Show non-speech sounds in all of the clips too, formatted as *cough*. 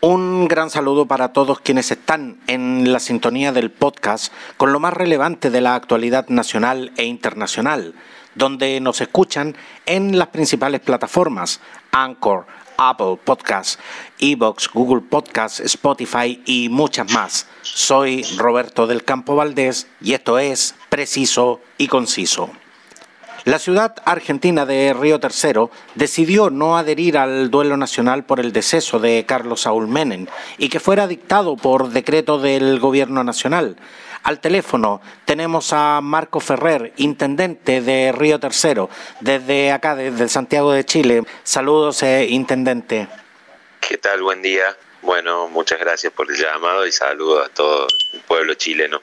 Un gran saludo para todos quienes están en la sintonía del podcast con lo más relevante de la actualidad nacional e internacional, donde nos escuchan en las principales plataformas Anchor, Apple Podcasts, Evox, Google Podcasts, Spotify y muchas más. Soy Roberto del Campo Valdés y esto es Preciso y Conciso. La ciudad argentina de Río Tercero decidió no adherir al duelo nacional por el deceso de Carlos Saúl Menem y que fuera dictado por decreto del gobierno nacional. Al teléfono tenemos a Marco Ferrer, intendente de Río Tercero, desde acá, desde Santiago de Chile. Saludos, eh, intendente. ¿Qué tal? Buen día. Bueno, muchas gracias por el llamado y saludos a todo el pueblo chileno.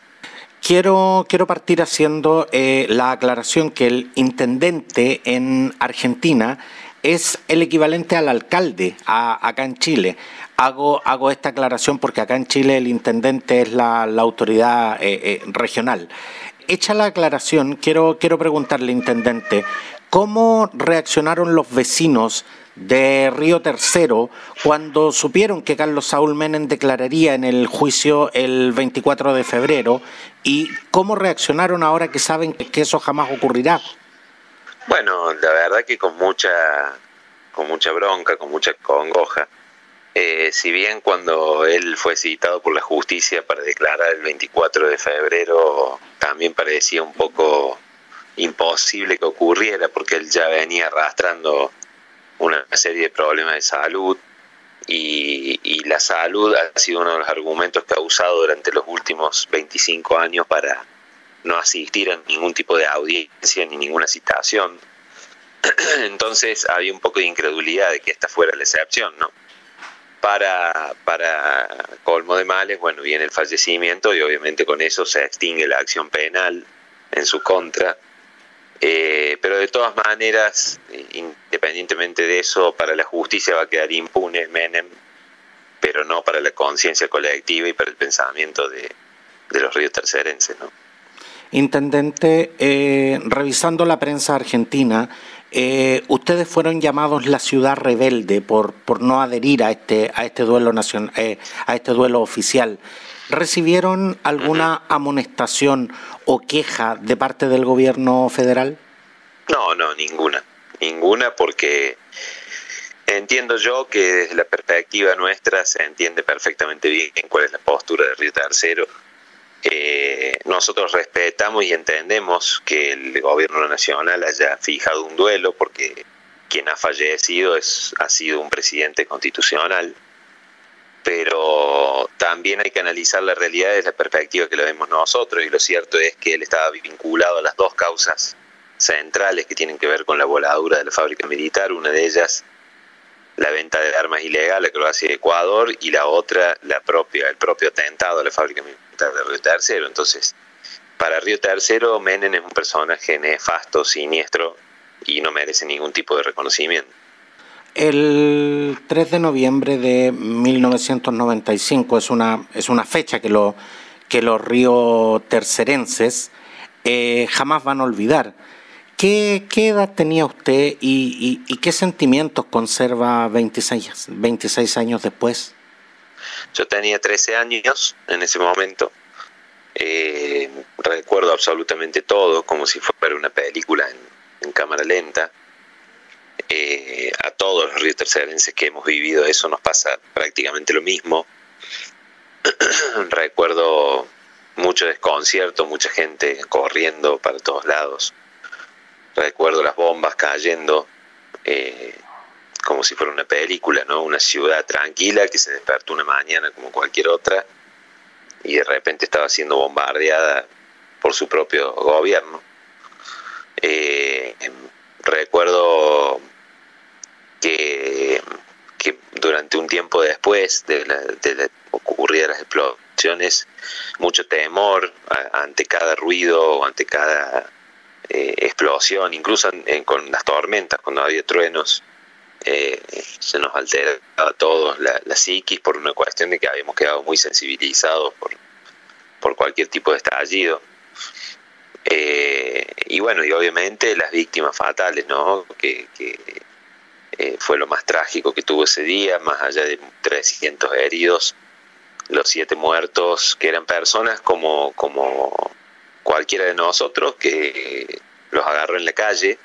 Quiero, quiero partir haciendo eh, la aclaración que el intendente en Argentina es el equivalente al alcalde acá en Chile. Hago, hago esta aclaración porque acá en Chile el intendente es la, autoridad eh, eh, regional. Hecha la aclaración, quiero, quiero preguntarle, intendente, ¿cómo reaccionaron los vecinos de Río Tercero cuando supieron que Carlos Saúl Menem declararía en el juicio el 24 de febrero y cómo reaccionaron ahora que saben que eso jamás ocurrirá. Bueno, la verdad que con mucha con mucha bronca, con mucha congoja. Eh, si bien cuando él fue citado por la justicia para declarar el 24 de febrero también parecía un poco imposible que ocurriera porque él ya venía arrastrando una serie de problemas de salud y, la salud ha sido uno de los argumentos que ha usado durante los últimos 25 años para no asistir a ningún tipo de audiencia ni ninguna citación. *clears throat* Entonces había un poco de incredulidad de que esta fuera la excepción, ¿no? Para, para colmo de males, bueno, viene el fallecimiento y obviamente con eso se extingue la acción penal en su contra eh, pero de todas maneras, independientemente de eso, para la justicia va a quedar impune Menem, pero no para la conciencia colectiva y para el pensamiento de, los ríos tercerenses. ¿no? Intendente, eh, revisando la prensa argentina, eh, ustedes fueron llamados la ciudad rebelde por, por no adherir a este, a este duelo nacional, a este duelo oficial. ¿Recibieron alguna amonestación o queja de parte del gobierno federal? No, no, ninguna. Ninguna porque entiendo yo que desde la perspectiva nuestra se entiende perfectamente bien cuál es la postura de Río Tercero. Eh, nosotros respetamos y entendemos que el gobierno nacional haya fijado un duelo porque quien ha fallecido es, ha sido un presidente constitucional pero también hay que analizar la realidad desde la perspectiva que lo vemos nosotros y lo cierto es que él estaba vinculado a las dos causas centrales que tienen que ver con la voladura de la fábrica militar, una de ellas la venta de armas ilegales que lo hace Ecuador y la otra la propia el propio atentado a la fábrica militar de Río Tercero. Entonces, para Río Tercero Menem es un personaje nefasto, siniestro y no merece ningún tipo de reconocimiento. El 3 de noviembre de 1995 es una, es una fecha que, lo, que los ríos tercerenses eh, jamás van a olvidar. ¿Qué, ¿Qué, edad tenía usted y, qué sentimientos conserva 26, 26 años después? Yo tenía 13 años en ese momento. Eh, recuerdo absolutamente todo, como si fuera una película en cámara lenta eh, a todos los ríos tercerenses que hemos vivido eso nos pasa prácticamente lo mismo. *clears throat* Recuerdo mucho desconcierto, mucha gente corriendo para todos lados. Recuerdo las bombas cayendo eh, como si fuera una película, ¿no? Una ciudad tranquila que se despertó una mañana como cualquier otra y de repente estaba siendo bombardeada por su propio gobierno. Eh, recuerdo que, durante un tiempo después de, la, de, ocurrir las explosiones, mucho temor ante cada ruido, o ante cada eh, explosión, incluso con las tormentas, cuando había truenos, eh, se nos alteraba a todos la, la, psiquis por una cuestión de que habíamos quedado muy sensibilizados por, por cualquier tipo de estallido. Eh, y bueno, y obviamente las víctimas fatales, ¿no? Que, eh, fue lo más trágico que tuvo ese día, más allá de 300 heridos, los siete muertos, que eran personas como, como cualquiera de nosotros, que los agarró en la calle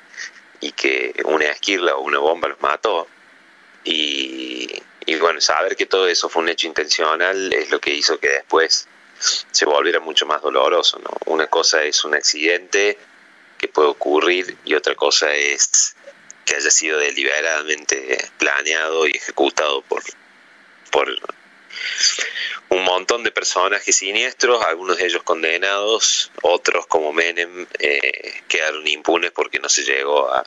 y que una esquirla o una bomba los mató. Y, y bueno, saber que todo eso fue un hecho intencional es lo que hizo que después se volviera mucho más doloroso. ¿no? Una cosa es un accidente que puede ocurrir y otra cosa es que haya sido deliberadamente planeado y ejecutado por, por un montón de personajes siniestros, algunos de ellos condenados, otros como Menem eh, quedaron impunes porque no se llegó a,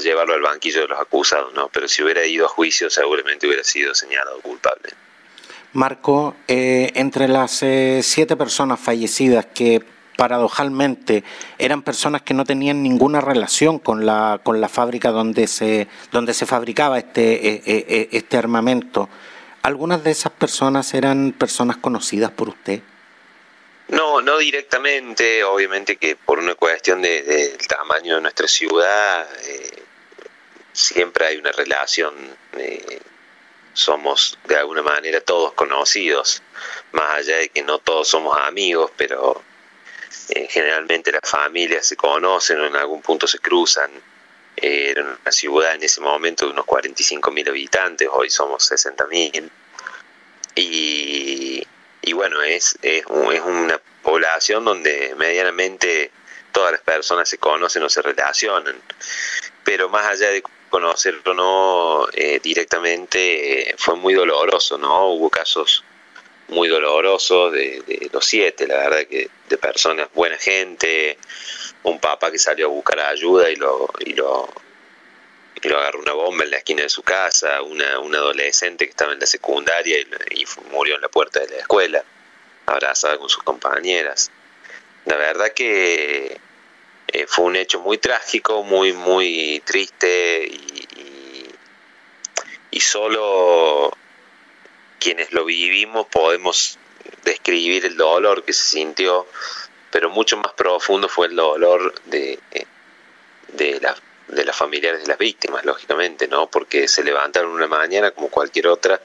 llevarlo al banquillo de los acusados, ¿no? Pero si hubiera ido a juicio seguramente hubiera sido señalado culpable. Marco, eh, entre las eh, siete personas fallecidas que paradojalmente eran personas que no tenían ninguna relación con la, con la fábrica donde se, donde se fabricaba este, eh, eh, eh, este armamento. ¿Algunas de esas personas eran personas conocidas por usted? No, no directamente, obviamente que por una cuestión del de, tamaño de nuestra ciudad, eh, siempre hay una relación, eh, somos de alguna manera todos conocidos, más allá de que no todos somos amigos, pero eh, generalmente las familias se conocen o en algún punto se cruzan. Eh, era una ciudad en ese momento de unos 45 mil habitantes, hoy somos 60 mil. Y, y, bueno, es, es, es, una población donde medianamente todas las personas se conocen o se relacionan. Pero más allá de conocerlo no eh, directamente, fue muy doloroso, ¿no? Hubo casos muy doloroso de, los siete, la verdad que de personas, buena gente, un papá que salió a buscar ayuda y lo, y lo, y lo agarró una bomba en la esquina de su casa, una, una adolescente que estaba en la secundaria y, murió en la puerta de la escuela, abrazada con sus compañeras. La verdad que eh, fue un hecho muy trágico, muy, muy triste y, y solo quienes lo vivimos podemos describir el dolor que se sintió, pero mucho más profundo fue el dolor de, de, la, de las familiares de las víctimas, lógicamente, ¿no? Porque se levantaron una mañana como cualquier otra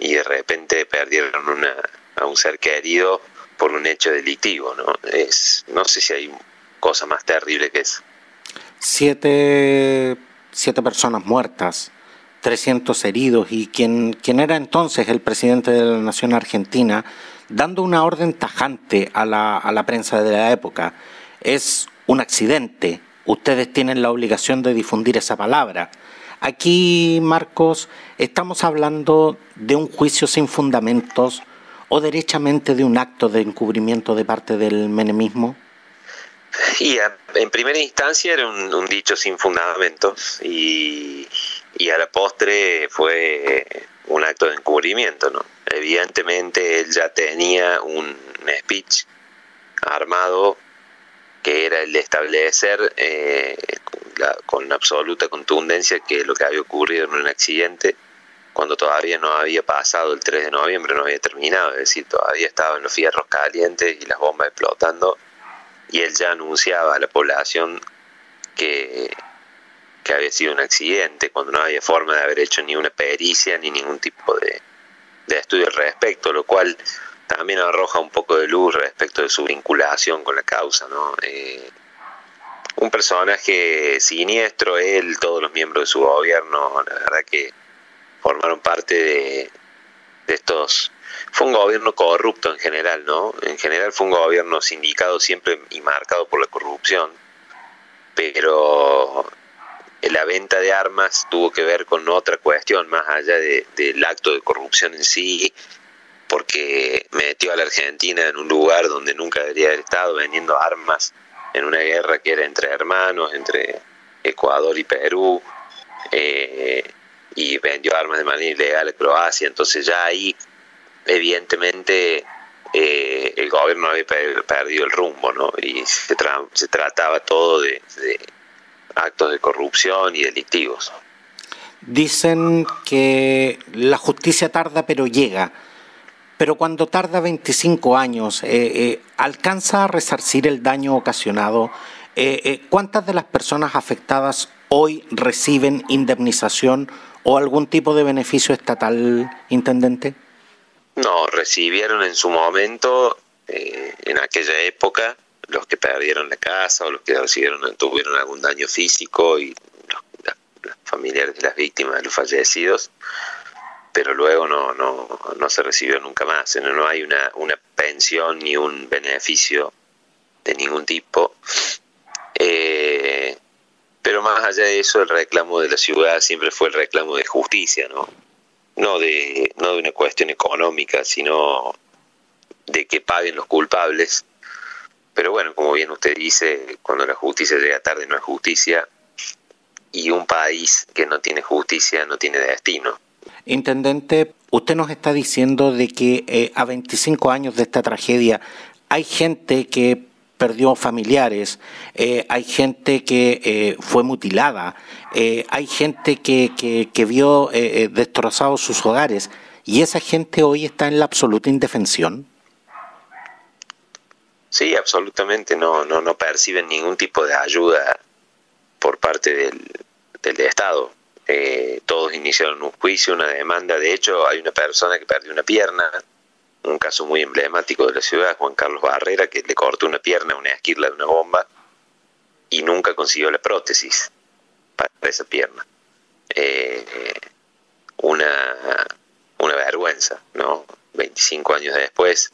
y de repente perdieron una, a un ser querido por un hecho delictivo, ¿no? Es, no sé si hay cosa más terrible que eso. Siete, siete personas muertas 300 heridos y quien, quien era entonces el presidente de la nación argentina, dando una orden tajante a la, a la prensa de la época. Es un accidente, ustedes tienen la obligación de difundir esa palabra. Aquí, Marcos, estamos hablando de un juicio sin fundamentos o derechamente de un acto de encubrimiento de parte del menemismo. Y en primera instancia era un, un dicho sin fundamentos y, y a la postre fue un acto de encubrimiento, ¿no? Evidentemente él ya tenía un speech armado que era el de establecer eh, con absoluta contundencia que lo que había ocurrido en un accidente cuando todavía no había pasado el 3 de noviembre, no había terminado, es decir, todavía estaban los fierros calientes y las bombas explotando, y él ya anunciaba a la población que que había sido un accidente, cuando no había forma de haber hecho ni una pericia ni ningún tipo de, de estudio al respecto, lo cual también arroja un poco de luz respecto de su vinculación con la causa, ¿no? Eh, un personaje siniestro, él, todos los miembros de su gobierno, la verdad que formaron parte de, de estos... Fue un gobierno corrupto en general, ¿no? En general fue un gobierno sindicado siempre y marcado por la corrupción, pero la venta de armas tuvo que ver con otra cuestión más allá de, del acto de corrupción en sí, porque metió a la Argentina en un lugar donde nunca debería haber estado vendiendo armas en una guerra que era entre hermanos, entre Ecuador y Perú, eh, y vendió armas de manera ilegal a Croacia, entonces ya ahí evidentemente eh, el gobierno había perdido el rumbo, ¿no? Y se, se trataba todo de, de actos de corrupción y delictivos. Dicen que la justicia tarda pero llega, pero cuando tarda 25 años, eh, eh, ¿alcanza a resarcir el daño ocasionado? Eh, ¿Cuántas de las personas afectadas hoy reciben indemnización o algún tipo de beneficio estatal, intendente? No, recibieron en su momento, en aquella época, los que perdieron la casa o los que recibieron, tuvieron algún daño físico y los, familiares de las víctimas, de los fallecidos, pero luego no, no, no se recibió nunca más. No, no hay una, una pensión ni un beneficio de ningún tipo. Eh, pero más allá de eso, el reclamo de la ciudad siempre fue el reclamo de justicia, ¿no? No de, no de una cuestión económica, sino de que paguen los culpables. Pero bueno, como bien usted dice, cuando la justicia llega tarde no es justicia y un país que no tiene justicia no tiene destino. Intendente, usted nos está diciendo de que eh, a 25 años de esta tragedia hay gente que perdió familiares, eh, hay gente que eh, fue mutilada, hay gente que, que, que vio destrozados sus hogares y esa gente hoy está en la absoluta indefensión. Sí, absolutamente, no, no, no perciben ningún tipo de ayuda por parte del, del Estado. Eh, todos iniciaron un juicio, una demanda. De hecho, hay una persona que perdió una pierna, un caso muy emblemático de la ciudad, Juan Carlos Barrera, que le cortó una pierna una esquirla de una bomba y nunca consiguió la prótesis para esa pierna. Eh, una, una vergüenza, ¿no? 25 años después,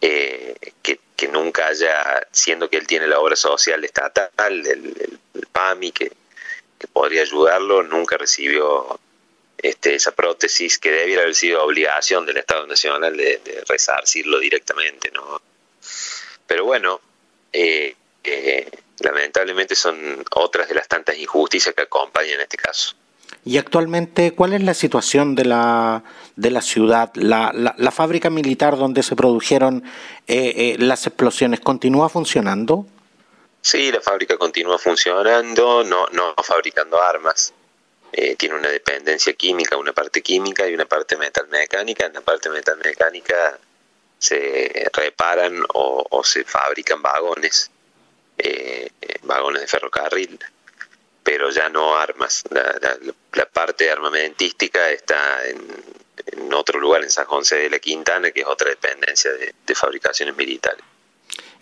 eh, que, que, nunca haya, siendo que él tiene la obra social estatal, el, PAMI, que que podría ayudarlo, nunca recibió este, esa prótesis que debiera haber sido obligación del Estado Nacional de, resarcirlo directamente, ¿no? Pero bueno, eh, eh, lamentablemente son otras de las tantas injusticias que acompañan este caso. Y actualmente, ¿cuál es la situación de la, de la ciudad? La, la, fábrica militar donde se produjeron eh, las explosiones continúa funcionando? Sí, la fábrica continúa funcionando, no, no fabricando armas. Eh, tiene una dependencia química, una parte química y una parte metal mecánica. En la parte metal mecánica se reparan o, se fabrican vagones, eh, vagones de ferrocarril, pero ya no armas. La, la, parte armamentística está en, en, otro lugar, en San José de la Quintana, que es otra dependencia de fabricaciones militares.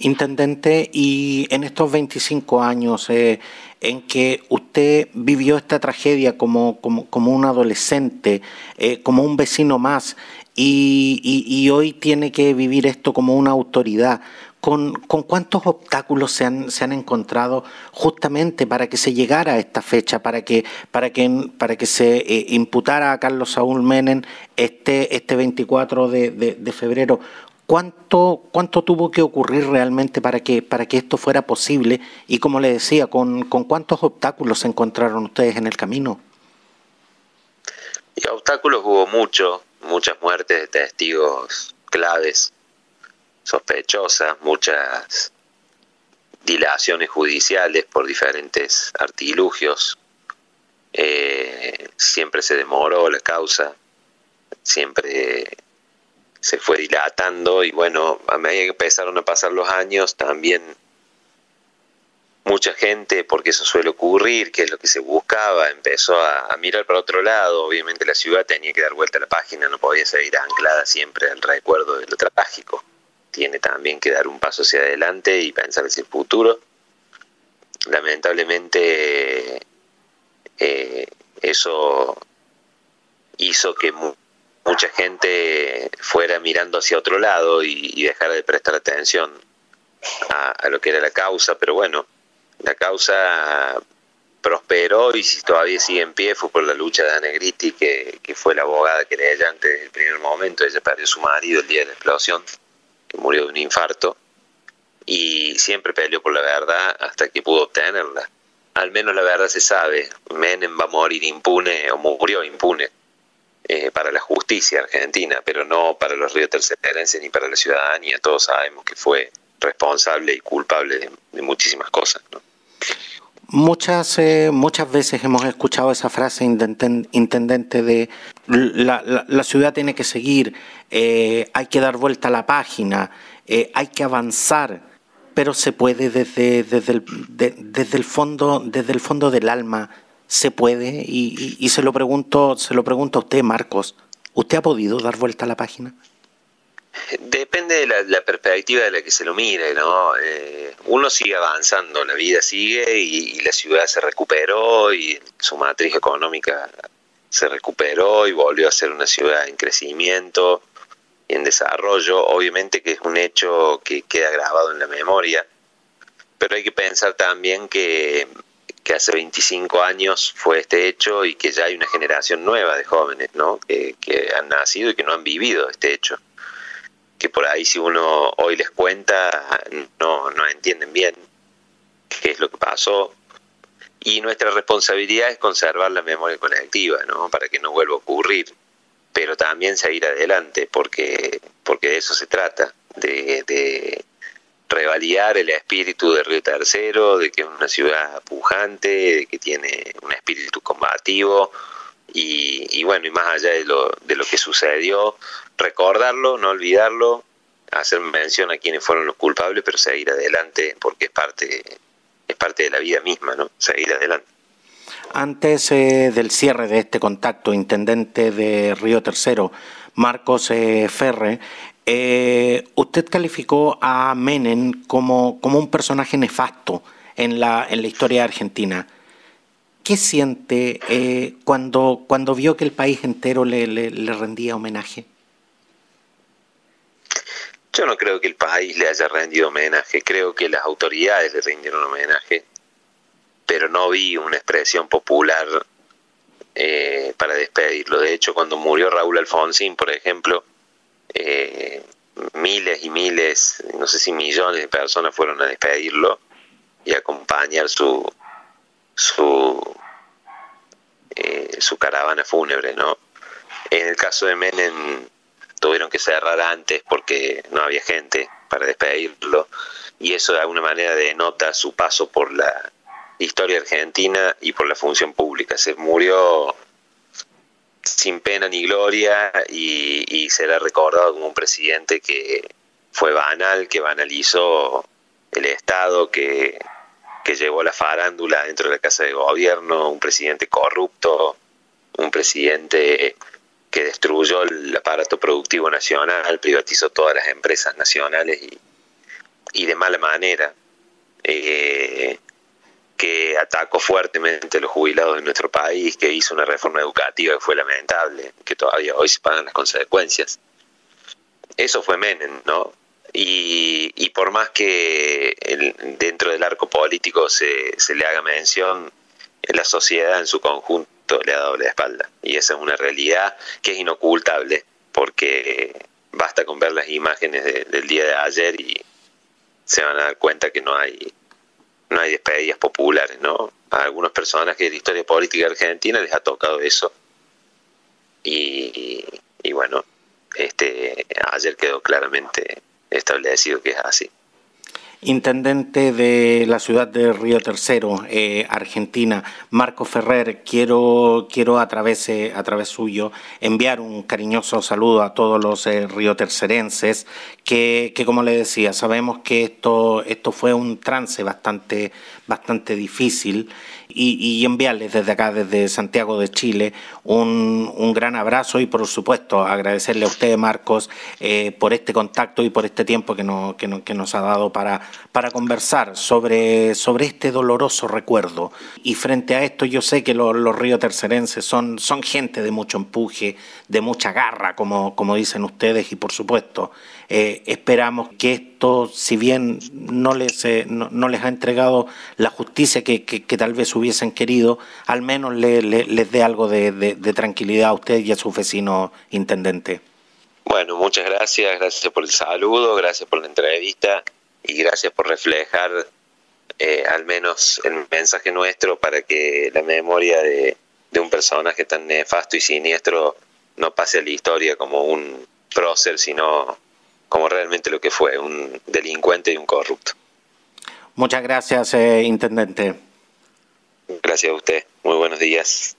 Intendente, y en estos 25 años eh, en que usted vivió esta tragedia como, como, un adolescente, eh, como un vecino más, y, hoy tiene que vivir esto como una autoridad, ¿Con, ¿Con, cuántos obstáculos se han, se han encontrado justamente para que se llegara a esta fecha, para que, para que, para que se eh, imputara a Carlos Saúl Menem este, este 24 de, de febrero? ¿Cuánto, ¿Cuánto tuvo que ocurrir realmente para que, para que esto fuera posible? Y como le decía, ¿con, con cuántos obstáculos se encontraron ustedes en el camino? Obstáculos hubo mucho, muchas muertes de testigos claves, sospechosas, muchas dilaciones judiciales por diferentes artilugios. Eh, siempre se demoró la causa, siempre se fue dilatando y bueno, a medida que empezaron a pasar los años también mucha gente, porque eso suele ocurrir, que es lo que se buscaba, empezó a, mirar para otro lado, obviamente la ciudad tenía que dar vuelta a la página, no podía seguir anclada siempre al recuerdo de lo trágico, tiene también que dar un paso hacia adelante y pensar hacia el futuro. Lamentablemente eh, eso hizo que mucha gente fuera mirando hacia otro lado y, dejara de prestar atención a, lo que era la causa, pero bueno, la causa prosperó y si todavía sigue en pie fue por la lucha de Anegriti, que, que fue la abogada que le ella antes del primer momento, ella perdió su marido el día de la explosión, que murió de un infarto, y siempre peleó por la verdad hasta que pudo obtenerla. Al menos la verdad se sabe, Menem va a morir impune o murió impune eh, para la justicia argentina, pero no para los ríos tercerenses ni para la ciudadanía. Todos sabemos que fue responsable y culpable de, muchísimas cosas. Muchas, eh, muchas veces hemos escuchado esa frase, intendente, de la, la, ciudad tiene que seguir, eh, hay que dar vuelta a la página, hay que avanzar. pero se puede desde, desde, el, desde, el fondo, desde el fondo del alma, se puede, y, se lo pregunto, se lo pregunto a usted, Marcos, ¿usted ha podido dar vuelta a la página? Depende de la, perspectiva de la que se lo mire, ¿no? Eh, uno sigue avanzando, la vida sigue y, y, la ciudad se recuperó y su matriz económica se recuperó y volvió a ser una ciudad en crecimiento en desarrollo. Obviamente que es un hecho que queda grabado en la memoria, pero hay que pensar también que, que hace 25 años fue este hecho y que ya hay una generación nueva de jóvenes ¿no? que, que han nacido y que no han vivido este hecho que por ahí si uno hoy les cuenta no, no entienden bien qué es lo que pasó. Y nuestra responsabilidad es conservar la memoria colectiva, ¿no? Para que no vuelva a ocurrir, pero también seguir adelante, porque, porque de eso se trata, de, de revalidar el espíritu de Río Tercero, de que es una ciudad pujante, de que tiene un espíritu combativo, y, y, bueno, y más allá de lo, de lo que sucedió, recordarlo, no olvidarlo, hacer mención a quienes fueron los culpables, pero seguir adelante porque es parte, es parte de la vida misma, ¿no? Seguir adelante. Antes eh, del cierre de este contacto, intendente de Río Tercero, Marcos eh, Ferre, eh, usted calificó a Menem como, como un personaje nefasto en la, en la historia argentina. ¿Qué siente cuando, cuando vio que el país entero le, le rendía homenaje? Yo no creo que el país le haya rendido homenaje, creo que las autoridades le rindieron homenaje, pero no vi una expresión popular eh, para despedirlo. De hecho, cuando murió Raúl Alfonsín, por ejemplo, eh, miles y miles, no sé si millones de personas fueron a despedirlo y acompañar su su eh, su caravana fúnebre, ¿no? En el caso de Menem tuvieron que cerrar antes porque no había gente para despedirlo y eso de alguna manera denota su paso por la historia argentina y por la función pública. Se murió sin pena ni gloria y, será recordado como un presidente que fue banal, que banalizó el Estado, que, que llevó la farándula dentro de la Casa de Gobierno, un presidente corrupto, un presidente que destruyó el aparato productivo nacional, privatizó todas las empresas nacionales y, y de mala manera, eh, que atacó fuertemente a los jubilados de nuestro país, que hizo una reforma educativa que fue lamentable, que todavía hoy se pagan las consecuencias. Eso fue Menem, ¿no? Y, y por más que dentro del arco político se, se le haga mención, en la sociedad en su conjunto le ha dado la espalda. Y esa es una realidad que es inocultable, porque basta con ver las imágenes del día de ayer y se van a dar cuenta que no hay no hay despedidas populares, ¿no? A algunas personas que de la historia política argentina les ha tocado eso. Y, y bueno, este ayer quedó claramente establecido que es así intendente de la ciudad de Río Tercero, eh, Argentina, Marco Ferrer, quiero, quiero a, través, eh, a través suyo enviar un cariñoso saludo a todos los eh, riotercerenses, que, que como le decía, sabemos que esto, esto fue un trance bastante, bastante difícil y, enviarles desde acá, desde Santiago de Chile, un, un, gran abrazo y por supuesto agradecerle a usted, Marcos, eh, por este contacto y por este tiempo que, no, que, no, que nos ha dado para, para conversar sobre, sobre este doloroso recuerdo. Y frente a esto yo sé que los, ríos tercerenses son, son gente de mucho empuje, de mucha garra, como, como dicen ustedes, y por supuesto eh, esperamos que esto, si bien no les, eh, no, les ha entregado la justicia que, que, tal vez hubiesen querido, al menos le, les dé algo de, de, tranquilidad a usted y a su vecino intendente. Bueno, muchas gracias, gracias por el saludo, gracias por la entrevista y gracias por reflejar eh, al menos el mensaje nuestro para que la memoria de, de un personaje tan nefasto y siniestro no pase a la historia como un prócer, sino como realmente lo que fue, un delincuente y un corrupto. Muchas gracias, eh, Intendente. Gracias a usted. Muy buenos días.